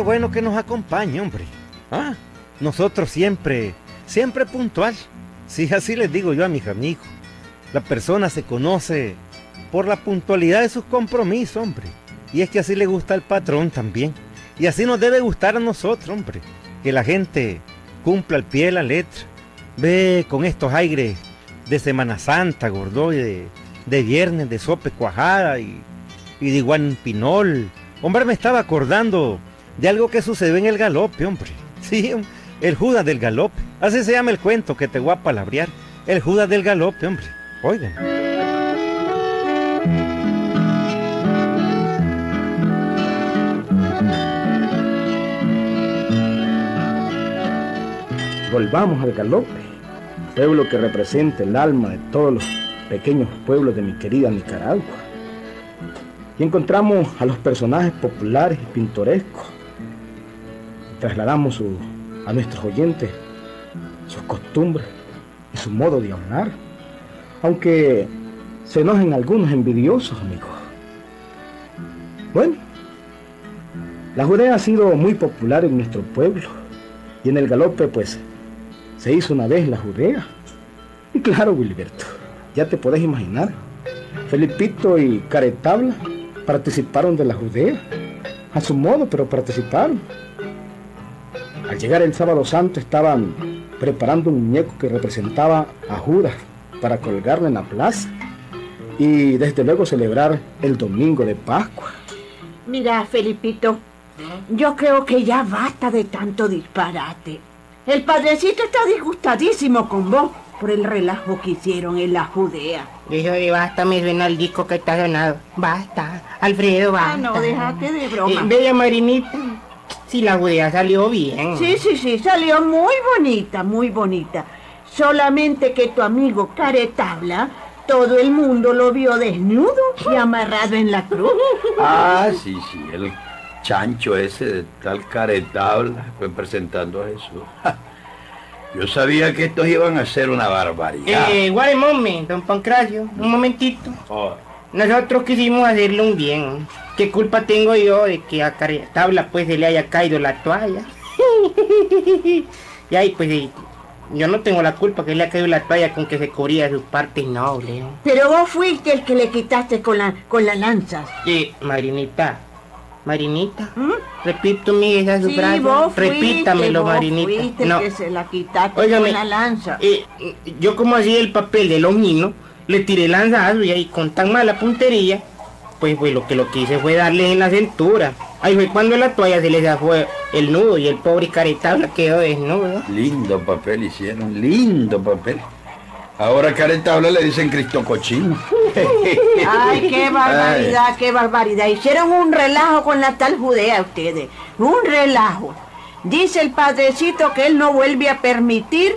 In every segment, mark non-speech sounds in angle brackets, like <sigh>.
Bueno que nos acompañe, hombre. Ah, nosotros siempre, siempre puntual. Sí, así les digo yo a mis amigos. La persona se conoce por la puntualidad de sus compromisos, hombre. Y es que así le gusta al patrón también. Y así nos debe gustar a nosotros, hombre. Que la gente cumpla al pie de la letra. Ve con estos aires de Semana Santa, gordo, y de, de viernes de sope cuajada y, y de igual pinol. Hombre, me estaba acordando de algo que sucedió en el galope, hombre. Sí, el Judas del galope. Así se llama el cuento que te voy a palabrear. El Judas del galope, hombre. Oigan. Volvamos al galope, pueblo que representa el alma de todos los pequeños pueblos de mi querida Nicaragua. Y encontramos a los personajes populares y pintorescos. Trasladamos a nuestros oyentes sus costumbres y su modo de hablar. Aunque se enojen algunos envidiosos, amigos. Bueno, la judea ha sido muy popular en nuestro pueblo. Y en el galope, pues, se hizo una vez la judea. Y <laughs> claro, Wilberto, ya te podés imaginar. Felipito y Caretabla participaron de la judea. A su modo, pero participaron. Al llegar el sábado santo estaban preparando un muñeco que representaba a Judas para colgarlo en la plaza. Y desde luego celebrar el domingo de Pascua. Mira, Felipito, yo creo que ya basta de tanto disparate. El padrecito está disgustadísimo con vos por el relajo que hicieron en la Judea. Eso de basta al disco que está sonado. Basta, Alfredo, basta. Ah, no, déjate de Eh, broma. Bella Marinita, si la judea salió bien. Sí, sí, sí, salió muy bonita, muy bonita. Solamente que tu amigo Caretabla, todo el mundo lo vio desnudo y amarrado en la cruz. <laughs> Ah, sí, sí, el chancho ese de tal caretabla fue presentando a Jesús. Yo sabía que estos iban a hacer una barbaridad. Eh, moment, don Pancracio, un momentito. Oh, Nosotros quisimos hacerle un bien. ¿Qué culpa tengo yo de que a Tabla pues se le haya caído la toalla? <laughs> y ahí pues eh, yo no tengo la culpa que le ha caído la toalla con que se cubría sus partes nobles. ¿no? Pero vos fuiste el que le quitaste con la, con la lanza. Eh, Marinita, Marinita, ¿Mm? repito mi esa su Sí, frase. vos fuiste, Repítamelo, vos Marinita. fuiste el No. que se la quitaste con la lanza. eh, yo como hacía el papel de longino, le tiré lanzazo y ahí con tan mala puntería, pues, pues lo que lo que hice fue darle en la cintura. Ahí fue cuando la toalla se le fue el nudo y el pobre caretabla quedó desnudo. lindo papel hicieron, lindo papel. Ahora caretabla le dicen Cristo cochino. <laughs> Ay, qué barbaridad, qué barbaridad. Hicieron un relajo con la tal Judea ustedes. Un relajo. Dice el padrecito que él no vuelve a permitir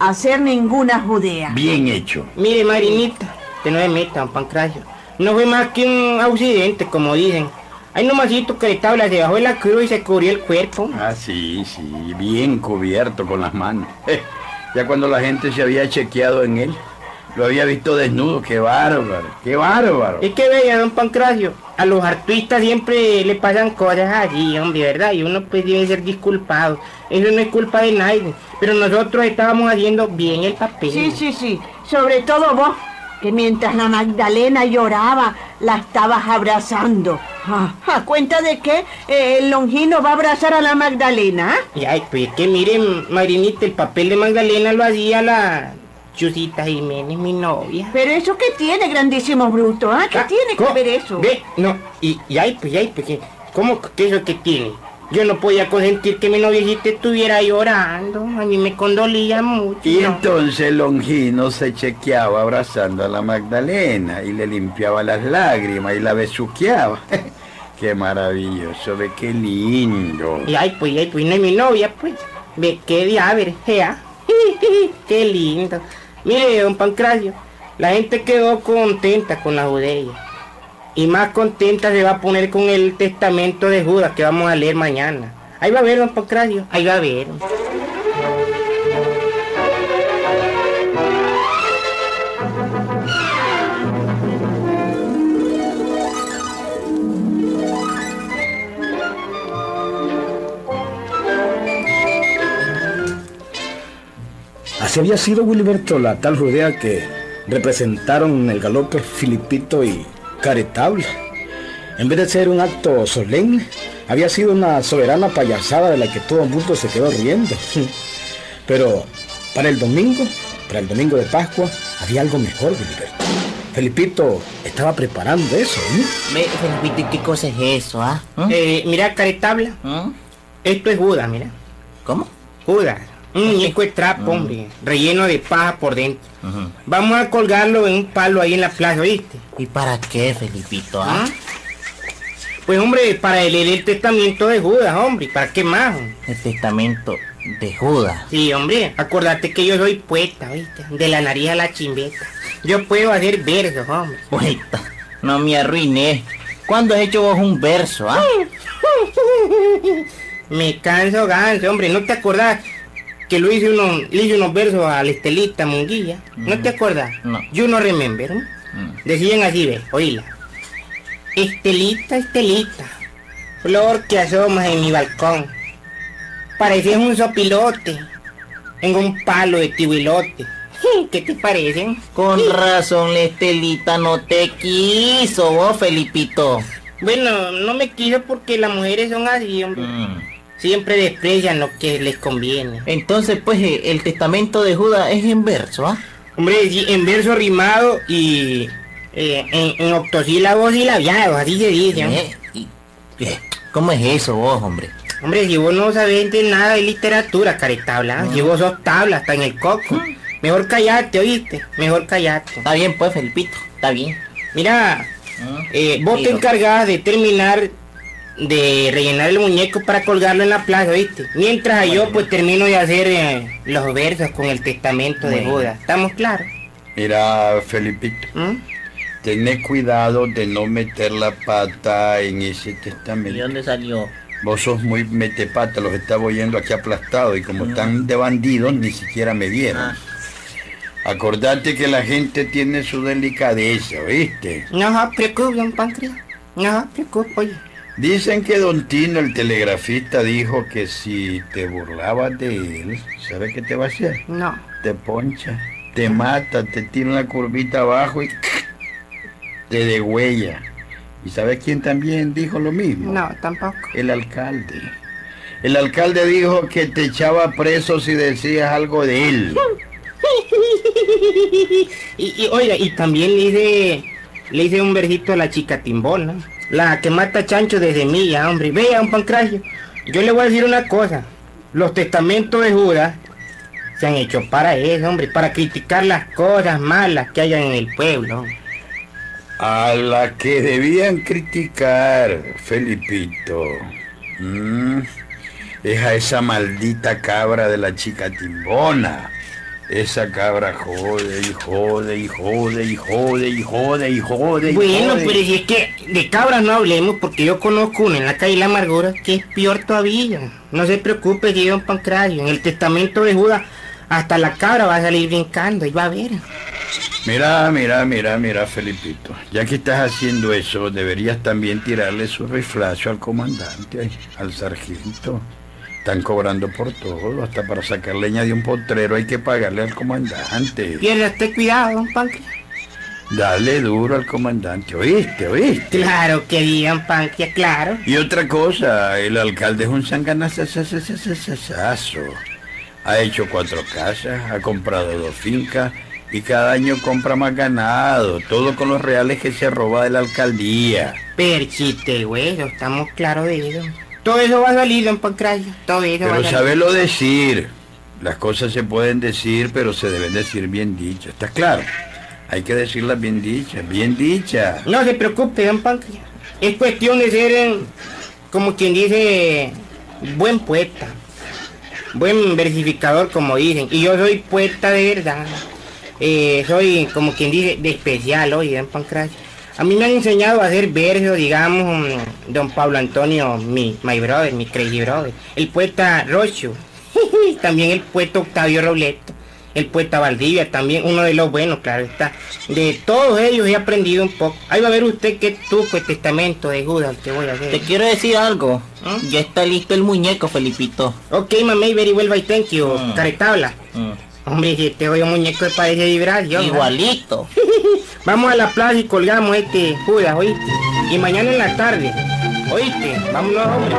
hacer ninguna Judea. Bien hecho. Mire, Marinita, que no me metan, Pancracio. No fue más que un accidente, como dicen. Ahí nomasito caretabla se bajó de la cruz y se cubrió el cuerpo. Ah, sí, sí, bien cubierto con las manos. <laughs> Ya cuando la gente se había chequeado en él, lo había visto desnudo. ¡Qué bárbaro! ¡Qué bárbaro! Es que veía, don Pancracio, a los artistas siempre le pasan cosas allí, hombre, ¿verdad? Y uno pues debe ser disculpado. Eso no es culpa de nadie. Pero nosotros estábamos haciendo bien el papel. Sí, sí, sí. Sobre todo vos, que mientras la Magdalena lloraba, la estabas abrazando. Ah, ¿A cuenta de que eh, el Longino va a abrazar a la Magdalena? ¿ah? Y ay, pues que miren, Marinita, el papel de Magdalena lo hacía la Chusita Jiménez, mi novia. Pero eso que tiene, grandísimo bruto, ¿ah? ¿Qué Ah, tiene que ver eso? Ve, no, y, y ay, pues, ay, pues, ¿cómo que eso que tiene? Yo no podía consentir que mi noviecita estuviera llorando, a mí me condolía mucho. Y entonces Longino se chequeaba abrazando a la Magdalena y le limpiaba las lágrimas y la besuqueaba. <laughs> qué maravilloso, ve qué lindo. Y ay, pues, ay, pues, no es mi novia, pues. Ve, qué diablo, <laughs> jea. qué lindo. Mire, don Pancracio, la gente quedó contenta con la judea. Y más contenta se va a poner con el testamento de Judas que vamos a leer mañana. Ahí va a ver, don Pancracio, ahí va a ver. Así había sido Wilberto, la tal judea que representaron en el galope Filipito y Caretabla. En vez de ser un acto solemne, había sido una soberana payasada de la que todo el mundo se quedó riendo. <laughs> Pero para el domingo, para el domingo de Pascua, había algo mejor, Wilberto. Felipito estaba preparando eso, ¿eh? Felipito, ¿y qué cosa es eso, ah? Eh, mira, caretabla. ¿Mm? Esto es Judas, mira. ¿Cómo? Judas. Un muñeco de trapo, hombre. Relleno de paja por dentro. Vamos a colgarlo en un palo ahí en la plaza, ¿oíste? ¿Y para qué, Felipito, ah? ¿Ah? Pues hombre, para leer el testamento de Judas, hombre. ¿Para qué más? hombre? El testamento de Judas. Sí, hombre. Acordate que yo soy poeta, ¿oíste? De la nariz a la chimbeta. Yo puedo hacer versos, hombre. Poeta, no me arruiné. ¿Cuándo has hecho vos un verso, ah? <laughs> Me canso ganso, hombre. ¿No te acordás que lo hice unos, le hice unos versos a la Estelita Munguilla? ¿No te acordás? No. Yo no remember, ¿no? Mm. Decían así, ve, oíla. Estelita, Estelita, flor que asomas en mi balcón. Parecías un sopilote en un palo de tibuilote. <laughs> ¿Qué te parecen? Con razón, la Estelita no te quiso, vos, Felipito. Bueno, no me quiso porque las mujeres son así, hombre. Mm. Siempre desprecian lo que les conviene. Entonces, pues, eh, el testamento de Judas es en verso, ¿ah? Hombre, sí, en verso rimado y eh, en, en octosílabos y labiados, así se dice. ¿no? ¿Eh? ¿Y- eh, ¿Cómo es eso, vos, hombre? Hombre, si vos no sabés de nada de literatura, caretabla, si vos sos tabla hasta en el coco. <laughs> Mejor callate, ¿oíste? Mejor callate. Está bien, pues, Felipito, está bien. Mira, ¿Ah? eh, vos te encargás de terminar de rellenar el muñeco para colgarlo en la plaza, ¿viste? Mientras yo pues termino de hacer eh, los versos con el testamento de. Buda. ¿Estamos claros? Mira, Felipito, ¿Mm? tené cuidado de no meter la pata en ese ¿Y testamento. dónde salió? Vos sos muy metepata, los estaba oyendo aquí aplastados y como están de bandidos ni siquiera me vieron. Ah. Acordate que la gente tiene su delicadeza, ¿oíste? No se preocupe, don Páncreas. No se preocupe, oye. Dicen que Don Tino, el telegrafista, dijo que si te burlabas de él, ¿sabe qué te va a hacer? No. Te poncha, te mata, te tira una curvita abajo y te degüella. ¿Y sabes quién también dijo lo mismo? No, tampoco. El alcalde. El alcalde dijo que te echaba preso si decías algo de él. <laughs> Y, y oiga, y también le hice, le hice un versito a la chica timbona. La que mata chancho de semilla, hombre. Vea, un pancracio. Yo le voy a decir una cosa. Los testamentos de Judas se han hecho para eso, hombre. Para criticar las cosas malas que hayan en el pueblo. A la que debían criticar, Felipito. Mm, es a esa maldita cabra de la chica timbona. Esa cabra jode y jode y jode y jode y jode y jode y Bueno, jode. pero si es que de cabras no hablemos, porque yo conozco una en la calle La Amargura que es peor todavía. No se preocupe, que don Pancracio. En el testamento de Judas, hasta la cabra va a salir brincando y va a ver. Mira, mira, mira, mira, Felipito. Ya que estás haciendo eso, deberías también tirarle su riflazo al comandante, al sargento. Están cobrando por todo, hasta para sacar leña de un potrero hay que pagarle al comandante. Pierda usted cuidado, don Pancracio. Dale duro al comandante, ¿oíste? ¿Oíste? Claro que sí, don Pancracio, claro. Y otra cosa, el alcalde es un sanganazazazazazazo. Ha hecho cuatro casas, ha comprado dos fincas y cada año compra más ganado, todo con los reales que se roba de la alcaldía. Perchite, güey, estamos claros de eso. Todo eso va a salir, don Pancracio. Todo eso va a Pero salir. sabelo decir. Las cosas se pueden decir, pero se deben decir bien dichas. ¿Estás claro? Hay que decirlas bien dichas, bien dichas. No se preocupe, don Pancracio. Es cuestión de ser, eh, como quien dice, buen poeta. Buen versificador, como dicen. Y yo soy poeta de verdad. Eh, soy, como quien dice, de especial, oye, don Pancracio. A mí me han enseñado a hacer versos, digamos, mm, don Pablo Antonio, mi my brother, mi crazy brother. El poeta Rocho. <laughs> también el poeta Octavio Robleto. El poeta Valdivia también, uno de los buenos, claro está. De todos ellos he aprendido un poco. Ahí va a ver usted qué tuco el testamento de Judas que voy a hacer. Te quiero decir algo. ¿Ah? Ya está listo el muñeco, Felipito. Ok, mamey, very well, bye, thank you. Mm. Caretabla. Mm. Hombre, si este hoyo muñeco es parece vibración. ¿no? Igualito. <laughs> Vamos a la plaza y colgamos este Judas, ¿oíste? Y mañana en la tarde, ¿oíste? Vámonos, hombre.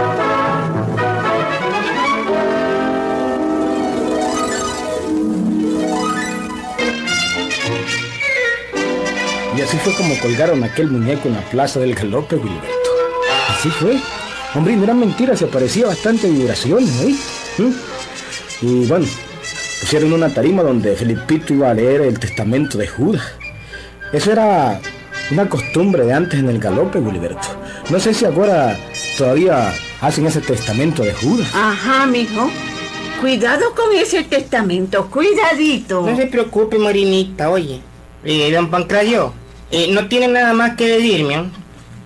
Y así fue como colgaron aquel muñeco en la plaza del galope, Wilberto. Así fue. Hombre, no era mentira, se parecía bastante vibraciones, ¿eh? ¿Mm? Y bueno, pusieron una tarima donde Felipito iba a leer el testamento de Judas. Eso era una costumbre de antes en el galope, Wilberto. No sé si ahora todavía hacen ese testamento de Judas. Ajá, mijo. Cuidado con ese testamento, cuidadito. No se preocupe, Marinita, oye. Eh, don Pancracio, eh, no tiene nada más que decirme, ¿no?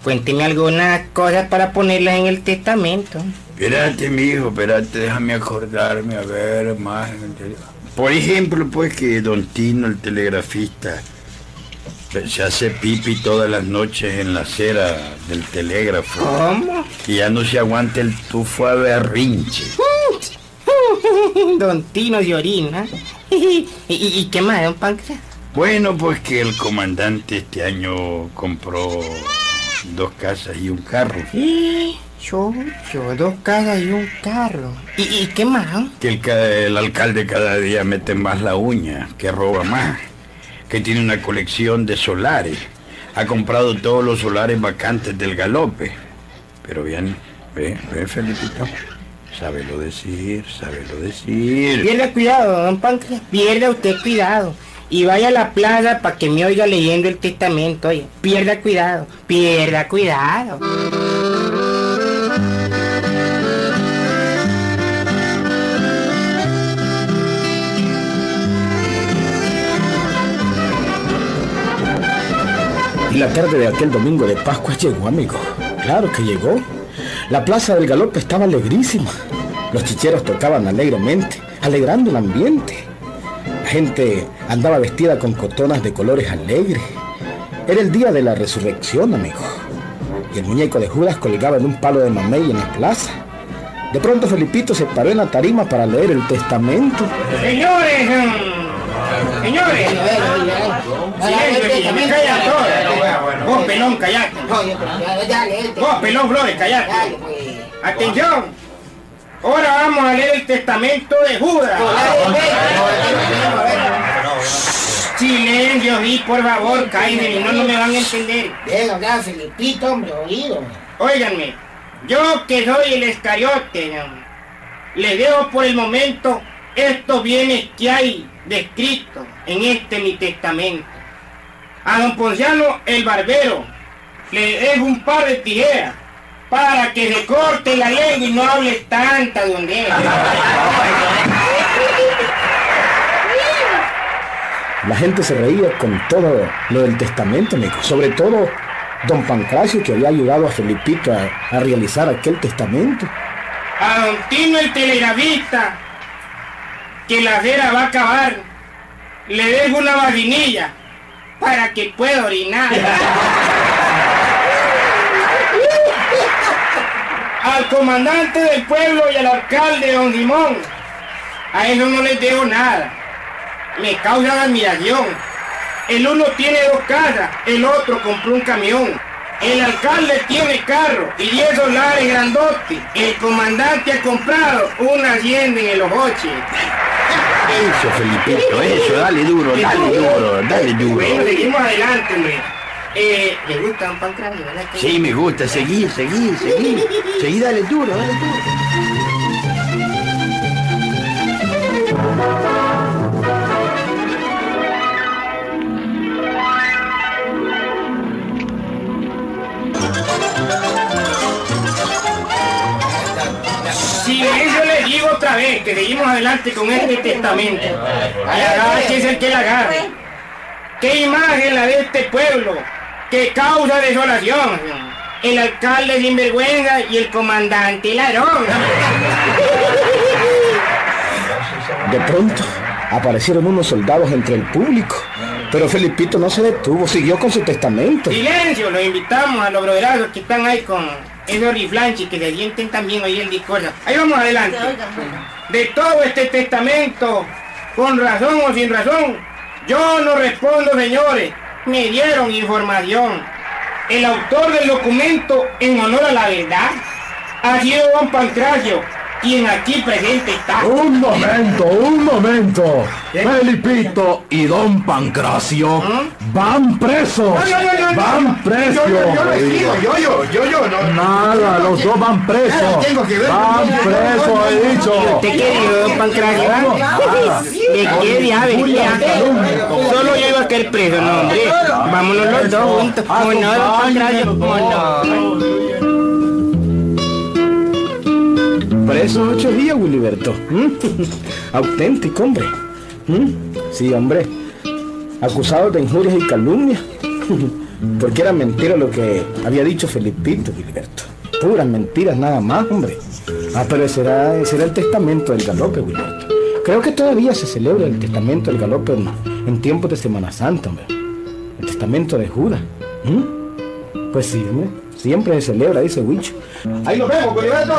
Cuénteme algunas cosas para ponerlas en el testamento. Espérate, mijo, espérate, déjame acordarme, a ver, más. Por ejemplo, pues que Don Tino, el telegrafista, se hace pipi todas las noches en la acera del telégrafo. ¿Cómo? Y ya no se aguanta el tufo a berrinche. Don Tino de orina. <laughs> ¿Y, y, y qué más, don? Bueno, pues que el comandante este año compró dos casas y un carro. Yo, yo, dos casas y un carro. ¿Y, y qué más? Que el alcalde cada día mete más la uña, que roba más, tiene una colección de solares. Ha comprado todos los solares vacantes del galope. Pero bien, ve, ve, Felipito. Sábelo decir, sábelo decir. Pierda cuidado, don Pancracio. Pierda usted cuidado. Y vaya a la plaza para que me oiga leyendo el testamento, oye. Pierda cuidado, pierda cuidado. La tarde de aquel domingo de Pascua llegó, amigo. Claro que llegó. La plaza del galope estaba alegrísima. Los chicheros tocaban alegremente, alegrando el ambiente. La gente andaba vestida con cotonas de colores alegres. Era el día de la resurrección, amigo. Y el muñeco de Judas colgaba en un palo de mamey en la plaza. De pronto Felipito se paró en la tarima para leer el testamento. Señores, mm, señores. Silencio, niña, me callan todos. Vos, pelón, callate. Vos, pelón, Flores, callate. Atención. Ahora vamos a leer el testamento de Judas. Silencio, vi, por favor, cállenme, no, no me van a entender. Venga, hablar, Felipito, hombre, oído. Óiganme, yo que soy el escariote, ¿no? le dejo por el momento estos bienes que hay descritos en este mi testamento. A don Ponciano el barbero le dejo un par de tijeras para que se corte la lengua y no hable tanta donde <laughs> La gente se reía con todo lo del testamento, amigo. Sobre todo don Pancracio, que había ayudado a Felipito a, a realizar aquel testamento. A don Tino el telegrafista, que la cera va a acabar, le dejo una vaginilla para que pueda orinar. <laughs> al comandante del pueblo y al alcalde don a ellos no les dejo nada. Me causan admiración. El uno tiene dos casas, el otro compró un camión. El alcalde tiene carro y 10 dólares grandote. El comandante ha comprado una hacienda en el Ojoche. Eso, Felipito, eso, dale duro, dale duro, dale Bueno, duro. seguimos adelante, hombre. Eh, ¿Le gusta un pancracio, verdad? Sí, me gusta, seguí, seguí, seguí. Seguí, dale duro, dale duro. Digo otra vez, que seguimos adelante con este testamento. Agáchese el que la agarre. ¿Qué imagen la de este pueblo que causa desolación? El alcalde sinvergüenza y el comandante ladrón. De pronto aparecieron unos soldados entre el público. Pero Felipito no se detuvo, siguió con su testamento. Silencio, los invitamos a los broderazos que están ahí con esos riflanchis que se sienten también oír el discurso. Ahí vamos adelante. De todo este testamento con razón o sin razón. Yo no respondo, señores. Me dieron información. El autor del documento en honor a la verdad ha sido don Pancracio, quien aquí presente está. Un momento, un momento. Felipito y don Pancracio van presos. No, no, no, no, van presos. Yo, yo, yo no he sido, yo, yo, yo, yo, no. Nada, los dos van presos. Nada tengo que ver Van presos, he dicho. ¿Usted qué dijo, don Pancracio? ¿De qué diablo? Ya. Solo yo iba a caer preso, no, hombre. Vámonos los dos juntos. ¿Cómo no, don Pancracio? ¿Cómo Preso ocho días, Wiliberto. ¿Mm? <laughs> Auténtico, hombre. ¿Mm? Sí, hombre. Acusado de injurias y calumnias. <laughs> Porque era mentira lo que había dicho Felipito, Wiliberto. Puras mentiras nada más, hombre. Ah, pero ese era el testamento del galope, Wiliberto. Creo que todavía se celebra el testamento del galope en, en tiempos de Semana Santa, hombre. El testamento de Judas. ¿Mm? Pues sí, hombre. Siempre se celebra, dice Huicho. Ahí nos vemos, Wiliberto.